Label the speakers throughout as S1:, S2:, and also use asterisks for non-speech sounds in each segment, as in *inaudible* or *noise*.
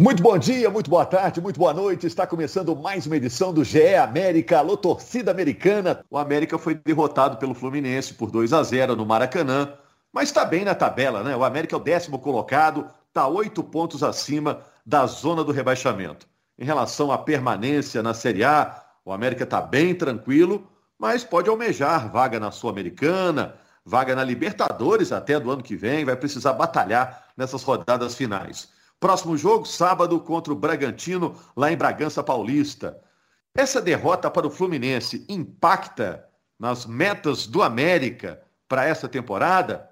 S1: Muito bom dia, muito boa tarde, muito boa noite. Está começando mais uma edição do GE América, alô torcida americana. O América foi derrotado pelo Fluminense por 2 a 0 no Maracanã, mas está bem na tabela, né? O América é o décimo colocado, está oito pontos acima da zona do rebaixamento. Em relação à permanência na Série A, o América está bem tranquilo, mas pode almejar vaga na Sul-Americana, vaga na Libertadores até do ano que vem, vai precisar batalhar nessas rodadas finais. Próximo jogo, sábado, contra o Bragantino, lá em Bragança Paulista. Essa derrota para o Fluminense impacta nas metas do América para essa temporada?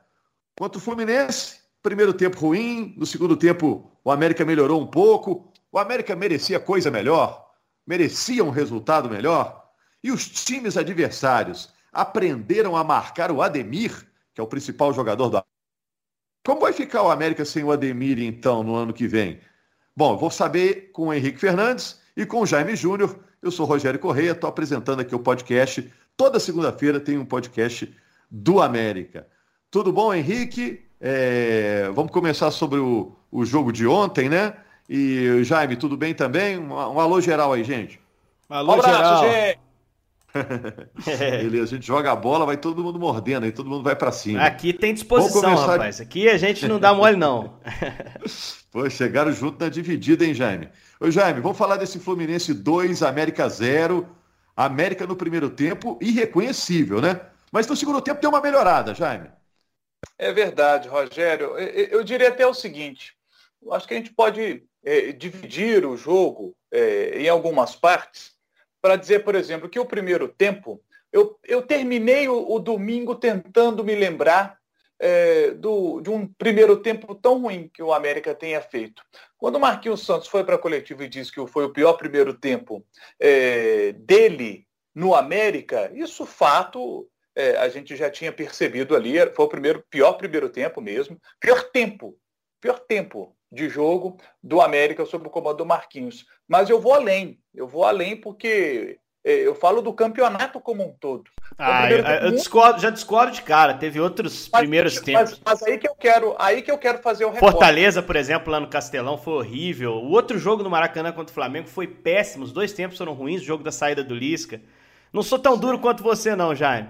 S1: Contra o Fluminense, primeiro tempo ruim, no segundo tempo o América melhorou um pouco. O América merecia coisa melhor, merecia um resultado melhor. E os times adversários aprenderam a marcar o Ademir, que é o principal jogador do como vai ficar o América sem o Ademir, então, no ano que vem? Bom, vou saber com o Henrique Fernandes e com o Jaime Júnior. Eu sou Rogério Correia, estou apresentando aqui o podcast. Toda segunda-feira tem um podcast do América. Tudo bom, Henrique? É... Vamos começar sobre o, o jogo de ontem, né? E Jaime, tudo bem também? Um, um alô geral aí, gente.
S2: Alô, um abraço, geral. gente. *laughs*
S1: Beleza, a gente joga a bola, vai todo mundo mordendo, aí todo mundo vai para cima.
S2: Aqui tem disposição, começar... rapaz. Aqui a gente não dá mole, não. *laughs*
S1: Pô, chegaram junto na dividida, hein, Jaime? Ô, Jaime, vamos falar desse Fluminense 2, América 0. América no primeiro tempo, irreconhecível, né? Mas no segundo tempo deu uma melhorada, Jaime.
S3: É verdade, Rogério. Eu diria até o seguinte: acho que a gente pode é, dividir o jogo é, em algumas partes para dizer, por exemplo, que o primeiro tempo, eu, eu terminei o, o domingo tentando me lembrar é, do, de um primeiro tempo tão ruim que o América tenha feito. Quando o Marquinhos Santos foi para a coletiva e disse que foi o pior primeiro tempo é, dele no América, isso fato é, a gente já tinha percebido ali, foi o primeiro pior primeiro tempo mesmo, pior tempo, pior tempo de jogo do América sob o comando do Marquinhos. Mas eu vou além, eu vou além porque é, eu falo do campeonato como um todo.
S2: Ah, eu, eu discordo, já discordo de cara. Teve outros mas, primeiros tempos.
S3: Mas, mas, aí que eu quero, aí que eu quero fazer o
S2: recorte. Fortaleza, por exemplo, lá no Castelão foi horrível. O outro jogo no Maracanã contra o Flamengo foi péssimo. Os dois tempos foram ruins. O jogo da saída do Lisca. Não sou tão duro quanto você, não, Jaime.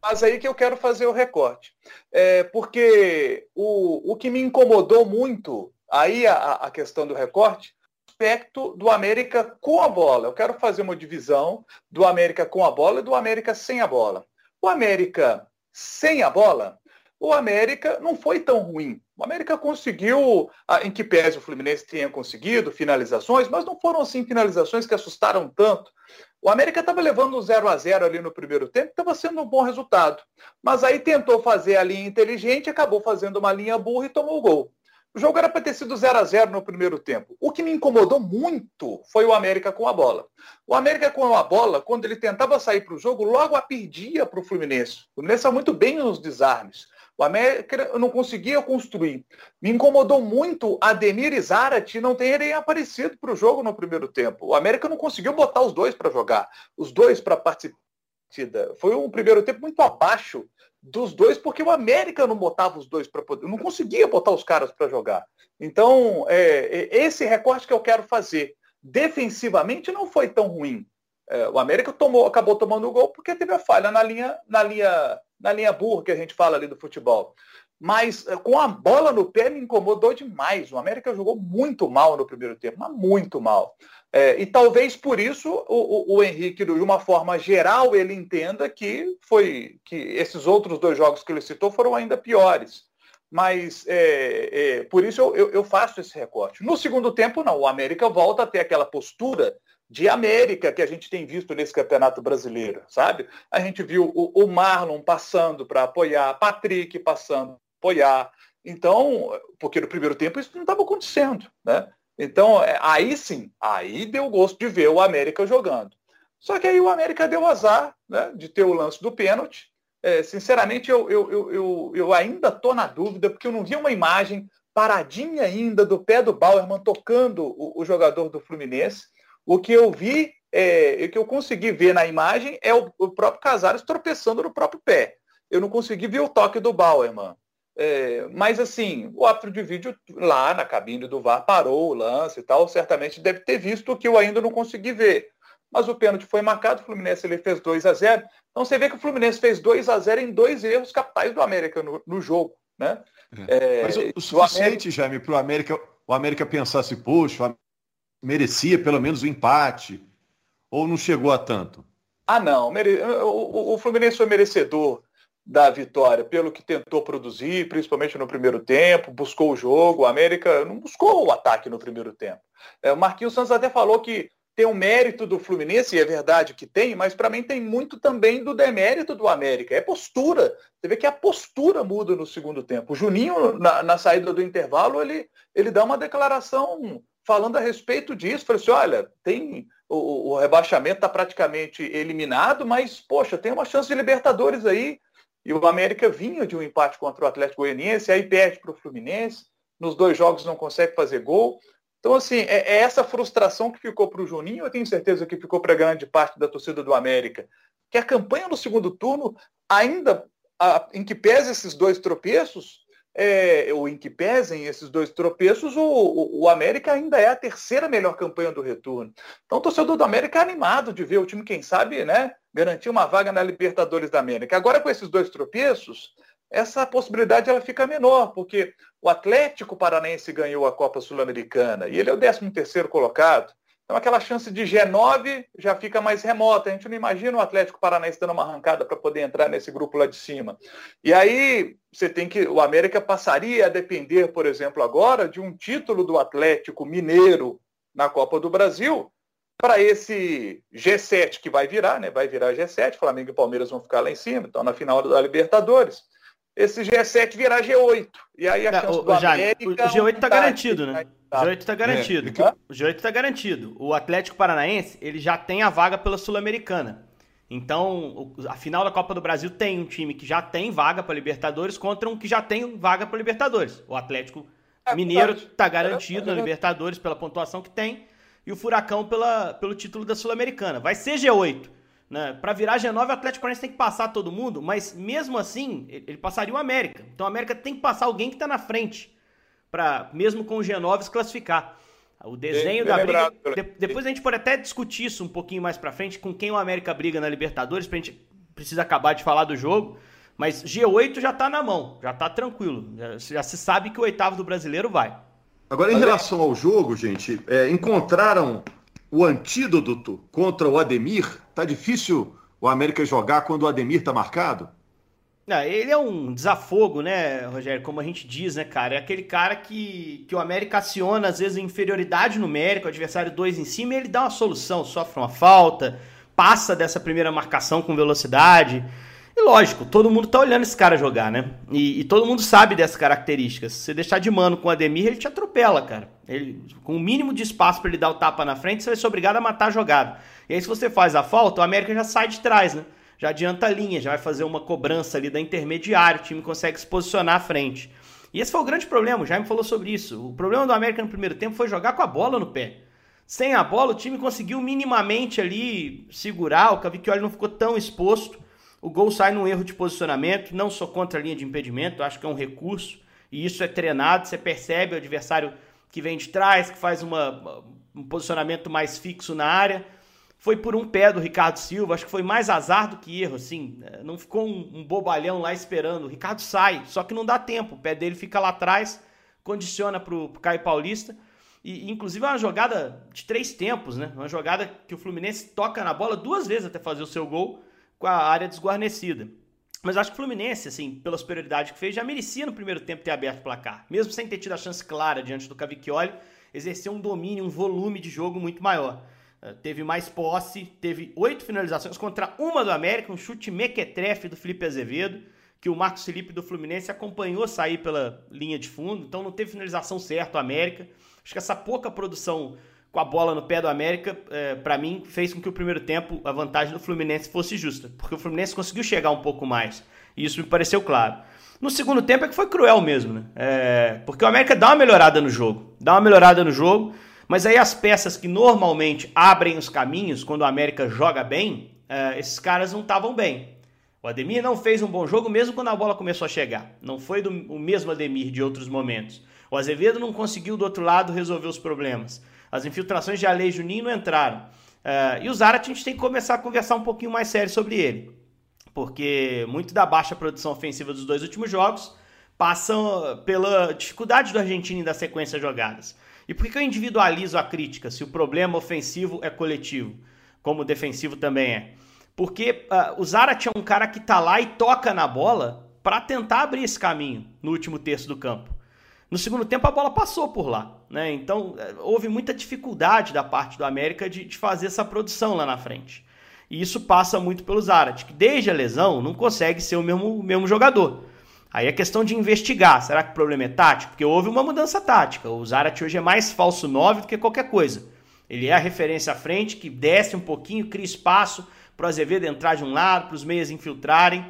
S3: Mas aí que eu quero fazer o recorte. É, porque o, o que me incomodou muito Aí a, a questão do recorte, aspecto do América com a bola. Eu quero fazer uma divisão do América com a bola e do América sem a bola. O América sem a bola, o América não foi tão ruim. O América conseguiu, em que pese o Fluminense tenha conseguido finalizações, mas não foram assim finalizações que assustaram tanto. O América estava levando um 0 a 0 ali no primeiro tempo, estava sendo um bom resultado. Mas aí tentou fazer a linha inteligente, acabou fazendo uma linha burra e tomou o gol. O jogo era para ter sido 0 a 0 no primeiro tempo. O que me incomodou muito foi o América com a bola. O América com a bola, quando ele tentava sair para o jogo, logo a perdia para o Fluminense. O Fluminense estava muito bem nos desarmes. O América não conseguia construir. Me incomodou muito Ademir e Zarate não terem aparecido para o jogo no primeiro tempo. O América não conseguiu botar os dois para jogar, os dois para participar. Foi um primeiro tempo muito abaixo dos dois, porque o América não botava os dois para poder, não conseguia botar os caras para jogar. Então, é, é, esse recorte que eu quero fazer. Defensivamente não foi tão ruim. É, o América tomou, acabou tomando o gol porque teve a falha na linha, na linha, na linha burra que a gente fala ali do futebol. Mas é, com a bola no pé me incomodou demais. O América jogou muito mal no primeiro tempo, mas muito mal. É, e talvez por isso o, o, o, Henrique, de uma forma geral, ele entenda que foi que esses outros dois jogos que ele citou foram ainda piores. Mas é, é, por isso eu, eu, eu, faço esse recorte. No segundo tempo, não. O América volta a ter aquela postura de América que a gente tem visto nesse campeonato brasileiro, sabe? A gente viu o, o Marlon passando para apoiar, Patrick passando apoiar. Então, porque no primeiro tempo isso não estava acontecendo, né? Então, é, aí sim, aí deu gosto de ver o América jogando. Só que aí o América deu azar né, de ter o lance do pênalti. É, sinceramente, eu, eu, eu, eu, ainda estou na dúvida, porque eu não vi uma imagem paradinha ainda do pé do Bauerman tocando o, o jogador do Fluminense. O que eu vi, é, o que eu consegui ver na imagem é o, o próprio Casares tropeçando no próprio pé. Eu não consegui ver o toque do Bauerman. É, mas assim, o árbitro de vídeo lá na cabine do VAR parou o lance e tal, certamente deve ter visto o que eu ainda não consegui ver. Mas o pênalti foi marcado, o Fluminense ele fez 2 a 0 Então você vê que o Fluminense fez 2 a 0 em dois erros capitais do América no, no jogo. Né?
S1: É. É, mas o, o suficiente, América... Jaime, para o América, o América pensasse, poxa, merecia pelo menos o um empate, ou não chegou a tanto?
S3: Ah, não. O, o Fluminense foi merecedor da vitória pelo que tentou produzir, principalmente no primeiro tempo, buscou o jogo. O América não buscou o ataque no primeiro tempo. É, o Marquinhos Santos até falou que tem um mérito do Fluminense, e é verdade que tem, mas para mim tem muito também do demérito do América. É postura. Você vê que a postura muda no segundo tempo. O Juninho, na, na saída do intervalo, ele, ele dá uma declaração falando a respeito disso. Falou assim, olha, tem o, o rebaixamento está praticamente eliminado, mas, poxa, tem uma chance de Libertadores aí. E o América vinha de um empate contra o Atlético Goianiense, aí perde para o Fluminense, nos dois jogos não consegue fazer gol. Então, assim, é, é essa frustração que ficou para o Juninho, eu tenho certeza que ficou para grande parte da torcida do América, que a campanha no segundo turno, ainda a, em que pese esses dois tropeços, é, ou em que pesem esses dois tropeços, o, o, o, América ainda é a terceira melhor campanha do retorno. Então o torcedor do América é animado de ver o time, quem sabe, né, garantir uma vaga na Libertadores da América. Agora com esses dois tropeços, essa possibilidade ela fica menor, porque o Atlético Paranaense ganhou a Copa Sul-Americana e ele é o 13 terceiro colocado. Então aquela chance de G9 já fica mais remota. A gente não imagina o Atlético Paranaense dando uma arrancada para poder entrar nesse grupo lá de cima. E aí você tem que. O América passaria a depender, por exemplo, agora, de um título do Atlético Mineiro na Copa do Brasil para esse G7 que vai virar, né? Vai virar G7, Flamengo e Palmeiras vão ficar lá em cima, então na final da Libertadores esse G7 virar G8. E aí a
S2: é, chance o, do América... O G8 está garantido, né? O G8 está garantido. É. O G8 está garantido. O Atlético Paranaense, ele já tem a vaga pela Sul-Americana. Então, a final da Copa do Brasil tem um time que já tem vaga para Libertadores contra um que já tem vaga para Libertadores. O Atlético é, Mineiro está garantido na Libertadores pela pontuação que tem e o Furacão pela, pelo título da Sul-Americana. Vai ser G8. Né? Para virar G9, o Atlético Paranaense tem que passar todo mundo, mas mesmo assim, ele passaria o América. Então o América tem que passar alguém que está na frente, para mesmo com o G9 se classificar. O desenho bem, da bem briga. De, depois a gente pode até discutir isso um pouquinho mais para frente, com quem o América briga na Libertadores, pra gente precisa acabar de falar do jogo. Mas G8 já tá na mão, já tá tranquilo. Já, já se sabe que o oitavo do brasileiro vai.
S1: Agora, em relação ao jogo, gente, é, encontraram o antídoto contra o Ademir? Tá difícil o América jogar quando o Ademir tá marcado?
S2: Não, ele é um desafogo, né, Rogério? Como a gente diz, né, cara? É aquele cara que, que o América aciona, às vezes, inferioridade numérica, o adversário dois em cima, e ele dá uma solução, sofre uma falta, passa dessa primeira marcação com velocidade. E lógico, todo mundo tá olhando esse cara jogar, né? E, e, todo mundo sabe dessas características. Se você deixar de mano com o Ademir, ele te atropela, cara. Ele, com o mínimo de espaço para ele dar o tapa na frente, você vai ser obrigado a matar a jogada. E aí, se você faz a falta, o América já sai de trás, né? Já adianta a linha, já vai fazer uma cobrança ali da intermediária, o time consegue se posicionar à frente. E esse foi o grande problema, o Jaime falou sobre isso. O problema do América no primeiro tempo foi jogar com a bola no pé. Sem a bola, o time conseguiu minimamente ali segurar, o Cavicchioli não ficou tão exposto. O gol sai num erro de posicionamento, não sou contra a linha de impedimento, acho que é um recurso, e isso é treinado, você percebe o adversário que vem de trás, que faz uma, um posicionamento mais fixo na área. Foi por um pé do Ricardo Silva, acho que foi mais azar do que erro, assim, é, não ficou um, um bobalhão lá esperando. O Ricardo sai, só que não dá tempo, o pé dele fica lá atrás, condiciona pro, pro Caio Paulista. E, inclusive, é uma jogada de três tempos, né? Uma jogada que o Fluminense toca na bola duas vezes até fazer o seu gol com a área desguarnecida. Mas acho que o Fluminense, assim, pela superioridade que fez, já merecia no primeiro tempo ter aberto o placar. Mesmo sem ter tido a chance clara diante do Cavicchioli, exerceu um domínio, um volume de jogo muito maior. Uh, teve mais posse, teve oito finalizações contra uma do América, um chute mequetrefe do Felipe Azevedo, que o Marcos Felipe do Fluminense acompanhou sair pela linha de fundo, então não teve finalização certa o América. Acho que essa pouca produção com a bola no pé do América, é, para mim, fez com que o primeiro tempo a vantagem do Fluminense fosse justa, porque o Fluminense conseguiu chegar um pouco mais, e isso me pareceu claro. No segundo tempo é que foi cruel mesmo, né? É, porque o América dá uma melhorada no jogo, dá uma melhorada no jogo, mas aí as peças que normalmente abrem os caminhos quando o América joga bem, é, esses caras não estavam bem. O Ademir não fez um bom jogo mesmo quando a bola começou a chegar. Não foi do, o mesmo Ademir de outros momentos. O Azevedo não conseguiu do outro lado resolver os problemas. As infiltrações de Ale Juninho entraram. Uh, e o Zarat a gente tem que começar a conversar um pouquinho mais sério sobre ele. Porque muito da baixa produção ofensiva dos dois últimos jogos passam pela dificuldade do argentino em dar sequência jogadas. E por que eu individualizo a crítica se o problema ofensivo é coletivo, como o defensivo também é? Porque uh, o Zarat é um cara que tá lá e toca na bola para tentar abrir esse caminho no último terço do campo. No segundo tempo a bola passou por lá, né? Então eh, houve muita dificuldade da parte do América de, de fazer essa produção lá na frente. E isso passa muito pelo Zarat, que desde a lesão não consegue ser o mesmo, o mesmo jogador. Aí é questão de investigar. Será que o problema é tático? Porque houve uma mudança tática. O Zarat hoje é mais falso 9 do que qualquer coisa. Ele é a referência à frente, que desce um pouquinho, cria espaço para o Azevedo entrar de um lado, para os meias infiltrarem.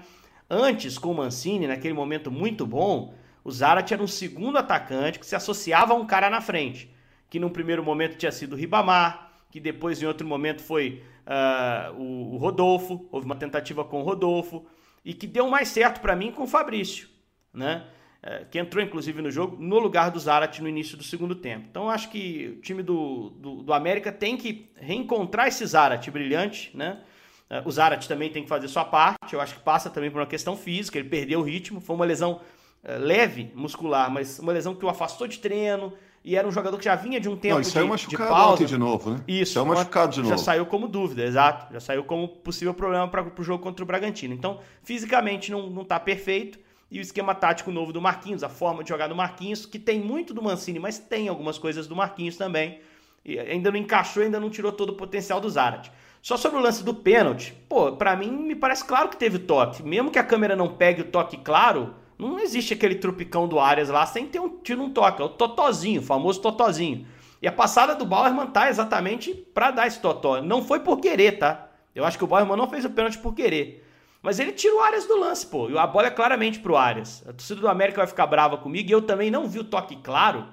S2: Antes, com o Mancini, naquele momento muito bom, o Zarat era um segundo atacante que se associava a um cara na frente, que num primeiro momento tinha sido o Ribamar, que depois em outro momento foi uh, o, Rodolfo, houve uma tentativa com o Rodolfo, e que deu mais certo para mim com o Fabrício, né? Uh, que entrou inclusive no jogo no lugar do Zarat no início do segundo tempo. Então acho que o time do, do, do América tem que reencontrar esse Zarat brilhante, né? É, o Zarat também tem que fazer sua parte. Eu acho que passa também por uma questão física. Ele perdeu o ritmo. Foi uma lesão é, leve, muscular, mas uma lesão que o afastou de treino. E era um jogador que já vinha de um tempo Não,
S1: isso de, é machucado de pausa. de novo, né?
S2: Isso.
S1: Saiu machucado de novo.
S2: Já saiu como dúvida, exato. Já saiu como possível problema para o jogo contra o Bragantino. Então, fisicamente não, não tá perfeito. E o esquema tático novo do Marquinhos, a forma de jogar do Marquinhos, que tem muito do Mancini, mas tem algumas coisas do Marquinhos também. E ainda não encaixou, ainda não tirou todo o potencial do Zarat. Só sobre o lance do pênalti, pô, para mim me parece claro que teve toque. Mesmo que a câmera não pegue o toque claro, não existe aquele trupicão do Arias lá sem ter um tiro um toque. É o totozinho, o famoso totozinho. E a passada do Bauerman tá exatamente para dar esse totó. Não foi por querer, tá? Eu acho que o Bauerman não fez o pênalti por querer. Mas ele tira o Arias do lance, pô. E a bola é claramente pro Arias. A torcida do América vai ficar brava comigo. E eu também não vi o toque claro.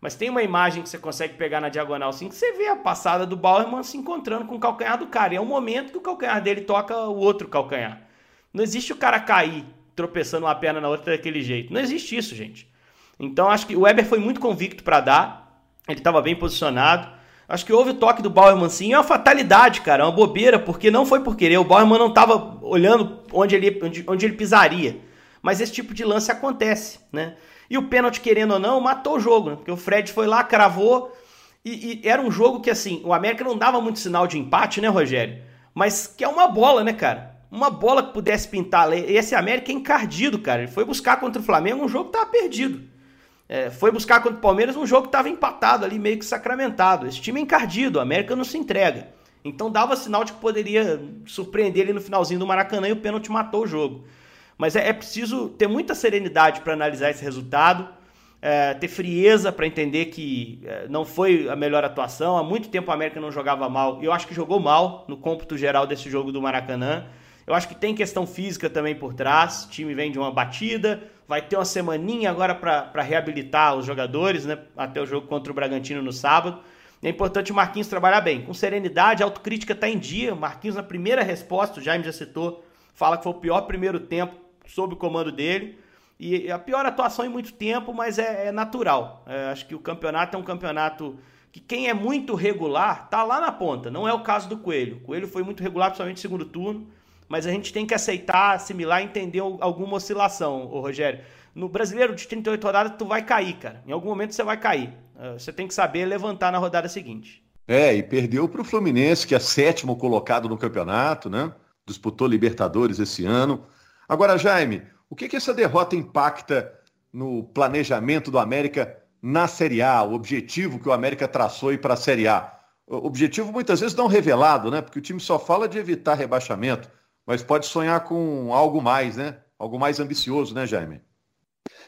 S2: Mas tem uma imagem que você consegue pegar na diagonal assim, que você vê a passada do Bauerman se encontrando com o calcanhar do cara. E é um momento que o calcanhar dele toca o outro calcanhar. Não existe o cara cair tropeçando uma perna na outra daquele jeito. Não existe isso, gente. Então acho que o Weber foi muito convicto para dar. Ele estava bem posicionado. Acho que houve o toque do Bauerman sim. É uma fatalidade, cara. É uma bobeira, porque não foi por querer. O Bauerman não estava olhando onde ele, onde, onde ele pisaria. Mas esse tipo de lance acontece, né? E o pênalti, querendo ou não, matou o jogo, né? Porque o Fred foi lá, cravou. E, e, era um jogo que, assim, o América não dava muito sinal de empate, né, Rogério? Mas que é uma bola, né, cara? Uma bola que pudesse pintar. Esse América é encardido, cara. Ele foi buscar contra o Flamengo um jogo que tava perdido. É, foi buscar contra o Palmeiras um jogo que tava empatado ali, meio que sacramentado. Esse time é encardido, o América não se entrega. Então dava sinal de que poderia surpreender ele no finalzinho do Maracanã e o pênalti matou o jogo. Mas é, é preciso ter muita serenidade para analisar esse resultado, é, ter frieza para entender que é, não foi a melhor atuação. Há muito tempo a América não jogava mal. Eu acho que jogou mal no cômputo geral desse jogo do Maracanã. Eu acho que tem questão física também por trás. O time vem de uma batida, vai ter uma semaninha agora para reabilitar os jogadores, né? Até o jogo contra o Bragantino no sábado. É importante o Marquinhos trabalhar bem, com serenidade, a autocrítica está em dia. O Marquinhos, na primeira resposta, o Jaime já citou, fala que foi o pior primeiro tempo sob o comando dele. E a pior atuação em muito tempo, mas é, é natural. É, acho que o campeonato é um campeonato que quem é muito regular tá lá na ponta. Não é o caso do Coelho. O Coelho foi muito regular, principalmente no segundo turno. Mas a gente tem que aceitar, assimilar, entender alguma oscilação, ô Rogério. No brasileiro de 38 rodadas, tu vai cair, cara. Em algum momento você vai cair. É, você tem que saber levantar na rodada seguinte.
S1: É, e perdeu para o Fluminense, que é sétimo colocado no campeonato, né? Disputou Libertadores esse ano. Agora, Jaime, o que, que essa derrota impacta no planejamento do América na Série A, o objetivo que o América traçou para a Série A? O objetivo muitas vezes não revelado, né? Porque o time só fala de evitar rebaixamento, mas pode sonhar com algo mais, né? Algo mais ambicioso, né, Jaime?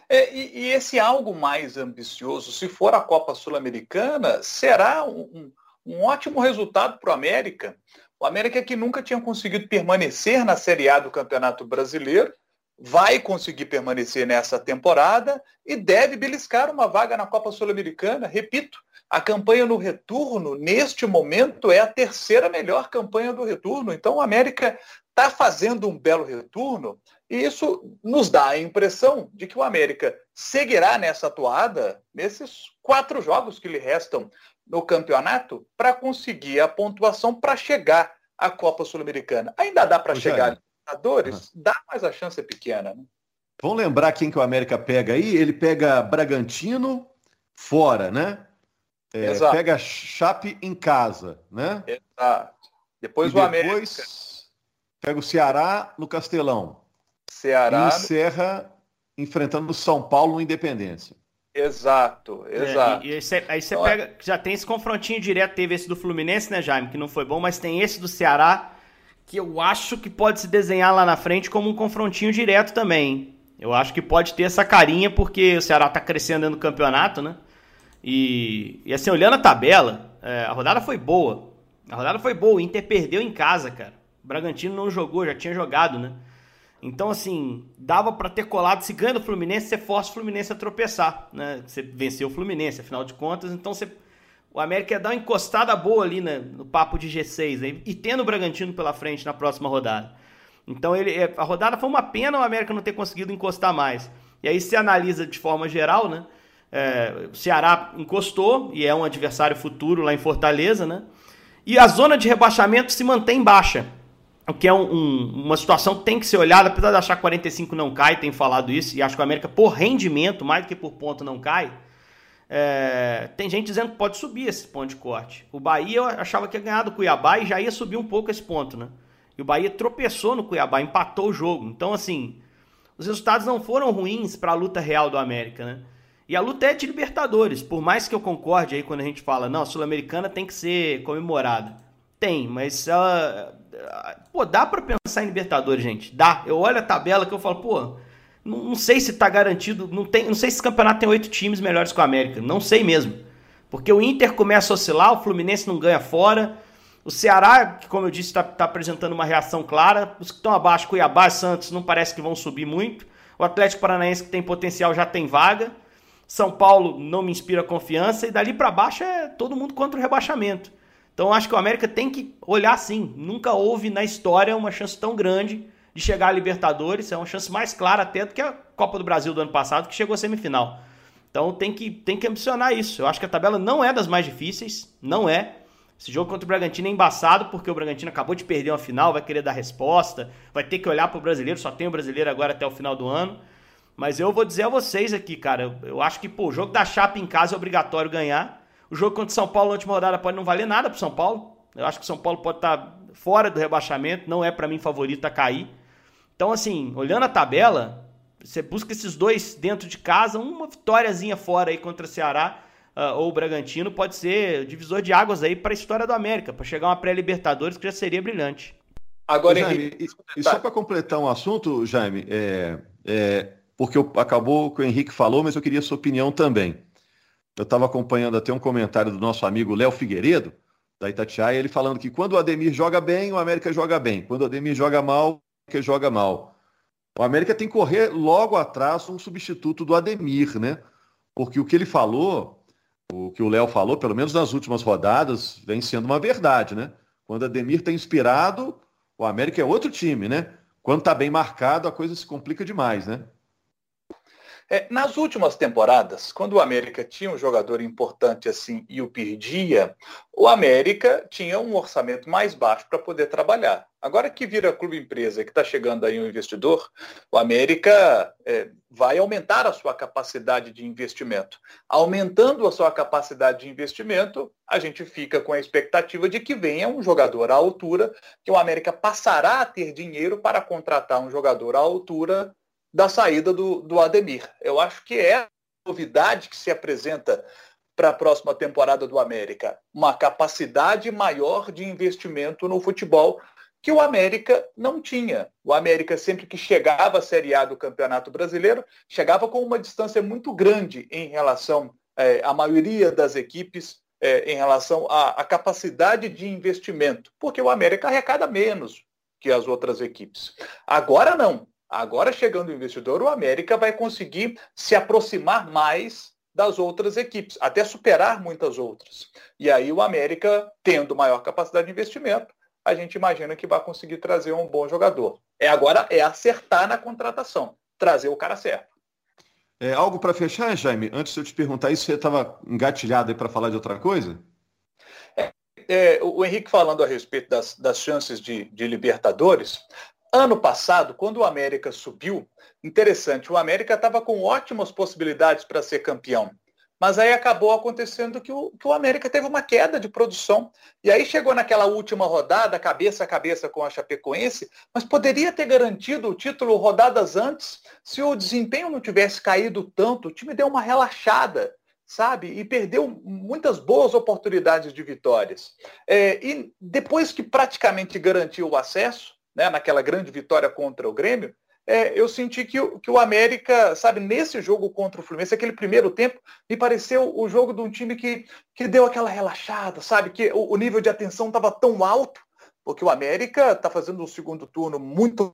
S3: É, e, e, esse algo mais ambicioso, se for a Copa Sul-Americana, será um, um, ótimo resultado para o América, o América que nunca tinha conseguido permanecer na Série A do Campeonato Brasileiro, vai conseguir permanecer nessa temporada e deve beliscar uma vaga na Copa Sul-Americana. Repito, a campanha no retorno, neste momento, é a terceira melhor campanha do retorno. Então o América está fazendo um belo retorno e isso nos dá a impressão de que o América seguirá nessa toada nesses quatro jogos que lhe restam no campeonato para conseguir a pontuação para chegar à Copa Sul-Americana. Ainda dá para chegar a Libertadores? Uhum. Dá, mas a chance é pequena. Né?
S1: Vamos lembrar quem que o América pega aí? Ele pega Bragantino fora, né? É, pega Chape em casa, né?
S3: Exato. Depois
S1: e o América. Pega o Ceará no Castelão.
S3: Ceará.
S1: E encerra enfrentando o São Paulo no Independência.
S3: Exato, exato.
S2: É, e, e aí você, aí você pega. Já tem esse confrontinho direto, teve esse do Fluminense, né, Jaime? Que não foi bom, mas tem esse do Ceará, que eu acho que pode se desenhar lá na frente como um confrontinho direto também. Eu acho que pode ter essa carinha, porque o Ceará tá crescendo dentro do campeonato, né? E, e assim, olhando a tabela, é, a rodada foi boa. A rodada foi boa, o Inter perdeu em casa, cara. Bragantino não jogou, já tinha jogado, né? Então, assim, dava para ter colado. Se ganha do Fluminense, você força o Fluminense a tropeçar, né? Você venceu o Fluminense, afinal de contas. Então, você, o América ia dar uma encostada boa ali né, no papo de G6. Né? E tendo o Bragantino pela frente na próxima rodada. Então, ele, é, a rodada foi uma pena o América não ter conseguido encostar mais. E aí se analisa de forma geral, né? É, o Ceará encostou e é um adversário futuro lá em Fortaleza, né? E a zona de rebaixamento se mantém baixa o que é um, um, uma situação que tem que ser olhada, apesar de achar que 45 não cai, tem falado isso, e acho que o América, por rendimento, mais do que por ponto, não cai. É, tem gente dizendo que pode subir esse ponto de corte. O Bahia eu achava que ia ganhar do Cuiabá e já ia subir um pouco esse ponto, né? E o Bahia tropeçou no Cuiabá, empatou o jogo. Então, assim, os resultados não foram ruins para a luta real do América, né? E a luta é de Libertadores. Por mais que eu concorde aí quando a gente fala, não, a Sul-Americana tem que ser comemorada. Tem, mas ela. Pô, dá para pensar em Libertadores, gente. Dá. Eu olho a tabela que eu falo, pô, não, não sei se tá garantido. Não, tem, não sei se esse campeonato tem oito times melhores que o América. Não sei mesmo. Porque o Inter começa a oscilar, o Fluminense não ganha fora. O Ceará, que como eu disse, está tá apresentando uma reação clara. Os que estão abaixo, Cuiabá e Santos, não parece que vão subir muito. O Atlético Paranaense, que tem potencial, já tem vaga. São Paulo não me inspira confiança. E dali para baixo é todo mundo contra o rebaixamento. Então acho que o América tem que olhar assim. Nunca houve na história uma chance tão grande de chegar à Libertadores. É uma chance mais clara até do que a Copa do Brasil do ano passado, que chegou à semifinal. Então tem que, tem que ambicionar isso. Eu acho que a tabela não é das mais difíceis. Não é. Esse jogo contra o Bragantino é embaçado porque o Bragantino acabou de perder uma final, vai querer dar resposta, vai ter que olhar para o brasileiro, só tem o brasileiro agora até o final do ano. Mas eu vou dizer a vocês aqui, cara, eu acho que pô, o jogo da chapa em casa é obrigatório ganhar. O jogo contra o São Paulo na última rodada pode não valer nada para São Paulo. Eu acho que o São Paulo pode estar tá fora do rebaixamento, não é para mim favorito a cair. Então, assim, olhando a tabela, você busca esses dois dentro de casa, uma vitóriazinha fora aí contra o Ceará uh, ou o Bragantino pode ser divisor de águas aí para a história do América, para chegar uma pré-Libertadores que já seria brilhante.
S1: Agora, Jaime, Henrique... e, e, só para completar um assunto, Jaime, é, é, porque eu, acabou o que o Henrique falou, mas eu queria a sua opinião também. Eu estava acompanhando até um comentário do nosso amigo Léo Figueiredo, da Itatiaia, ele falando que quando o Ademir joga bem, o América joga bem. Quando o Ademir joga mal, o América joga mal. O América tem que correr logo atrás um substituto do Ademir, né? Porque o que ele falou, o que o Léo falou, pelo menos nas últimas rodadas, vem sendo uma verdade, né? Quando o Ademir está inspirado, o América é outro time, né? Quando está bem marcado, a coisa se complica demais, né?
S3: É, nas últimas temporadas, quando o América tinha um jogador importante assim e o perdia, o América tinha um orçamento mais baixo para poder trabalhar. Agora que vira clube empresa, que está chegando aí um investidor, o América é, vai aumentar a sua capacidade de investimento. Aumentando a sua capacidade de investimento, a gente fica com a expectativa de que venha um jogador à altura, que o América passará a ter dinheiro para contratar um jogador à altura da saída do, do Ademir. Eu acho que é a novidade que se apresenta para a próxima temporada do América. Uma capacidade maior de investimento no futebol que o América não tinha. O América, sempre que chegava à Série A do Campeonato Brasileiro, chegava com uma distância muito grande em relação é, à maioria das equipes, é, em relação à, à capacidade de investimento, porque o América arrecada menos que as outras equipes. Agora não. Agora, chegando o investidor, o América vai conseguir se aproximar mais das outras equipes, até superar muitas outras. E aí o América, tendo maior capacidade de investimento, a gente imagina que vai conseguir trazer um bom jogador. É agora é acertar na contratação, trazer o cara certo.
S1: É, algo para fechar, Jaime? Antes de eu te perguntar isso, você estava engatilhado aí para falar de outra coisa?
S3: É, é, o Henrique falando a respeito das, das chances de, de Libertadores, ano passado, quando o América subiu, interessante, o América estava com ótimas possibilidades para ser campeão. Mas aí acabou acontecendo que o, que o América teve uma queda de produção. E aí chegou naquela última rodada, cabeça a cabeça com a Chapecoense, mas poderia ter garantido o título rodadas antes se o desempenho não tivesse caído tanto. O time deu uma relaxada, sabe? E perdeu muitas boas oportunidades de vitórias. É, e depois que praticamente garantiu o acesso, né, naquela grande vitória contra o Grêmio, é, eu senti que, que o América, sabe, nesse jogo contra o Fluminense, aquele primeiro tempo, me pareceu o jogo de um time que, que deu aquela relaxada, sabe? Que o, o nível de atenção estava tão alto, porque o América está fazendo um segundo turno muito.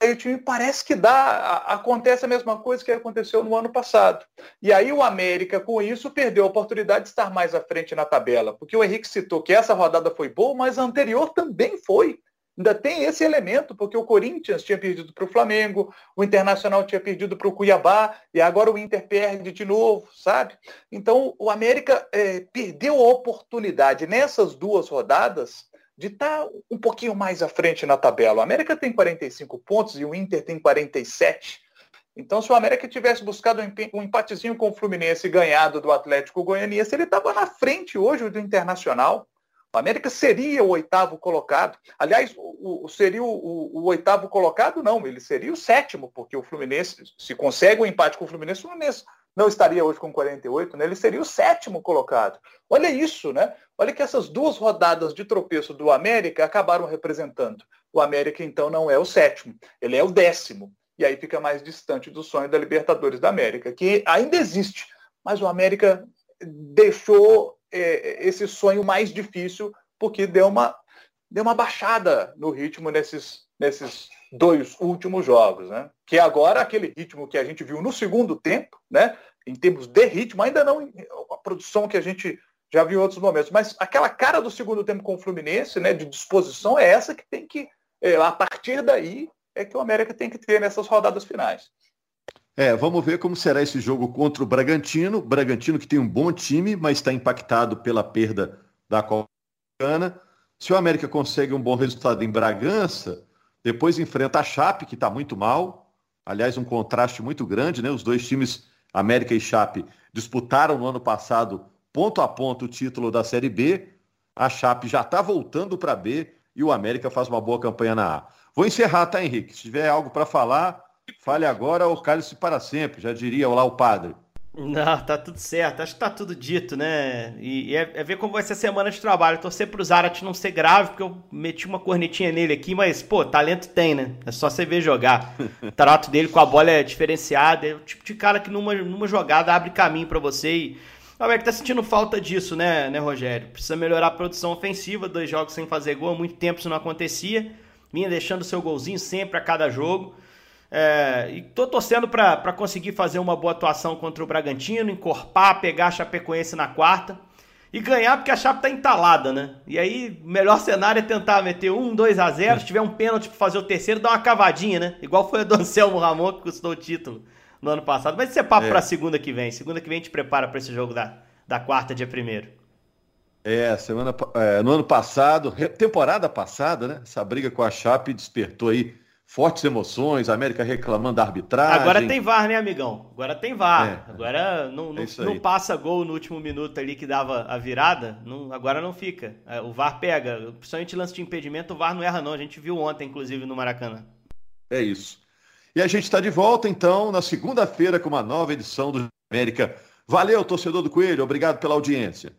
S3: Aí o time parece que dá, acontece a mesma coisa que aconteceu no ano passado. E aí o América, com isso, perdeu a oportunidade de estar mais à frente na tabela. Porque o Henrique citou que essa rodada foi boa, mas a anterior também foi ainda tem esse elemento, porque o Corinthians tinha perdido para o Flamengo, o Internacional tinha perdido para o Cuiabá, e agora o Inter perde de novo, sabe? Então o América é, perdeu a oportunidade nessas duas rodadas de estar tá um pouquinho mais à frente na tabela. O América tem 45 pontos e o Inter tem 47. Então, se o América tivesse buscado um empatezinho com o Fluminense ganhado do Atlético Goianiense, ele estava na frente hoje do Internacional. O América seria o oitavo colocado. Aliás, o, o seria o, o, o, oitavo colocado, não, ele seria o sétimo, porque o Fluminense, se consegue um empate com o Fluminense, o Fluminense não estaria hoje com 48, né? ele seria o sétimo colocado. Olha isso, né? Olha que essas duas rodadas de tropeço do América acabaram representando. O América, então, não é o sétimo, ele é o décimo. E aí fica mais distante do sonho da Libertadores da América, que ainda existe, mas o América deixou é, esse sonho mais difícil, porque deu uma, deu uma baixada no ritmo nesses, nesses dois últimos jogos, né? Que agora aquele ritmo que a gente viu no segundo tempo, né? Em termos de ritmo, ainda não a produção que a gente já viu em outros momentos, mas aquela cara do segundo tempo com o Fluminense, né? De disposição é essa que tem que é, a partir daí é que o América tem que ter nessas rodadas finais.
S1: É, vamos ver como será esse jogo contra o Bragantino. Bragantino que tem um bom time, mas está impactado pela perda da Copa Se o América consegue um bom resultado em Bragança, depois enfrenta a Chape, que está muito mal. Aliás, um contraste muito grande, né? Os dois times, América e Chape, disputaram no ano passado, ponto a ponto, o título da Série B. A Chape já está voltando para B e o América faz uma boa campanha na A. Vou encerrar, tá, Henrique? Se tiver algo para falar, Fale agora ou cale-se para sempre, já diria lá o padre.
S2: Não, tá tudo certo. Acho que tá tudo dito, né? E, e é, é, ver como vai ser a semana de trabalho. Torcer pro Zarat não ser grave, porque eu meti uma cornetinha nele aqui, mas, pô, talento tem, né? É só você ver jogar. *laughs* o trato dele com a bola é diferenciado. É o tipo de cara que numa, numa jogada abre caminho para você e. O Alberto tá sentindo falta disso, né, né, Rogério? Precisa melhorar a produção ofensiva, dois jogos sem fazer gol, há muito tempo isso não acontecia. Vinha deixando seu golzinho sempre a cada jogo. É, e tô torcendo para conseguir fazer uma boa atuação contra o Bragantino, encorpar, pegar a Chapecoense na quarta e ganhar, porque a Chape tá entalada, né? E aí, o melhor cenário é tentar meter um, 2 a 0 se tiver um pênalti para fazer o terceiro, dar uma cavadinha, né? Igual foi a do Anselmo Ramon, que custou o título no ano passado. Mas isso é papo é. pra segunda que vem. Segunda que vem a gente prepara para esse jogo da, da quarta, dia primeiro.
S1: É, semana, é, no ano passado, temporada passada, né? Essa briga com a Chape despertou aí fortes emoções, a América reclamando da arbitragem.
S2: Agora tem VAR, né, amigão? Agora tem VAR. É, agora não, não, é não, passa gol no último minuto ali que dava a virada, não, agora não fica. É, o VAR pega, principalmente lance de impedimento, o VAR não erra não. A gente viu ontem, inclusive, no Maracanã.
S1: É isso. E a gente está de volta, então, na segunda-feira com uma nova edição do América. Valeu, torcedor do Coelho, obrigado pela audiência.